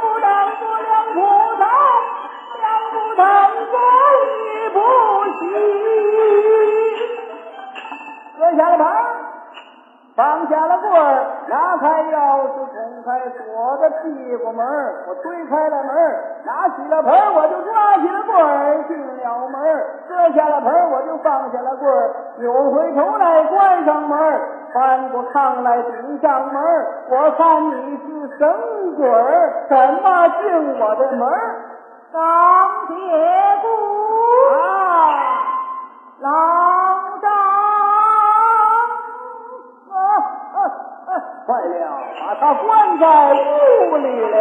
不能做两不头，两不头做也不行。搁下了。盆，放下了。棍儿，拿开钥匙，捅开锁的屁股门。我推开了。门，拿起了。盆，我就抓起了。棍儿，进了。门。搁下了。盆，我就放下了。棍儿，扭回头来关上门。翻过炕来顶上门儿我看你是神鬼儿，怎么进我的门儿钢铁骨，啊？郎当，啊啊啊！坏了，把他关在屋里了。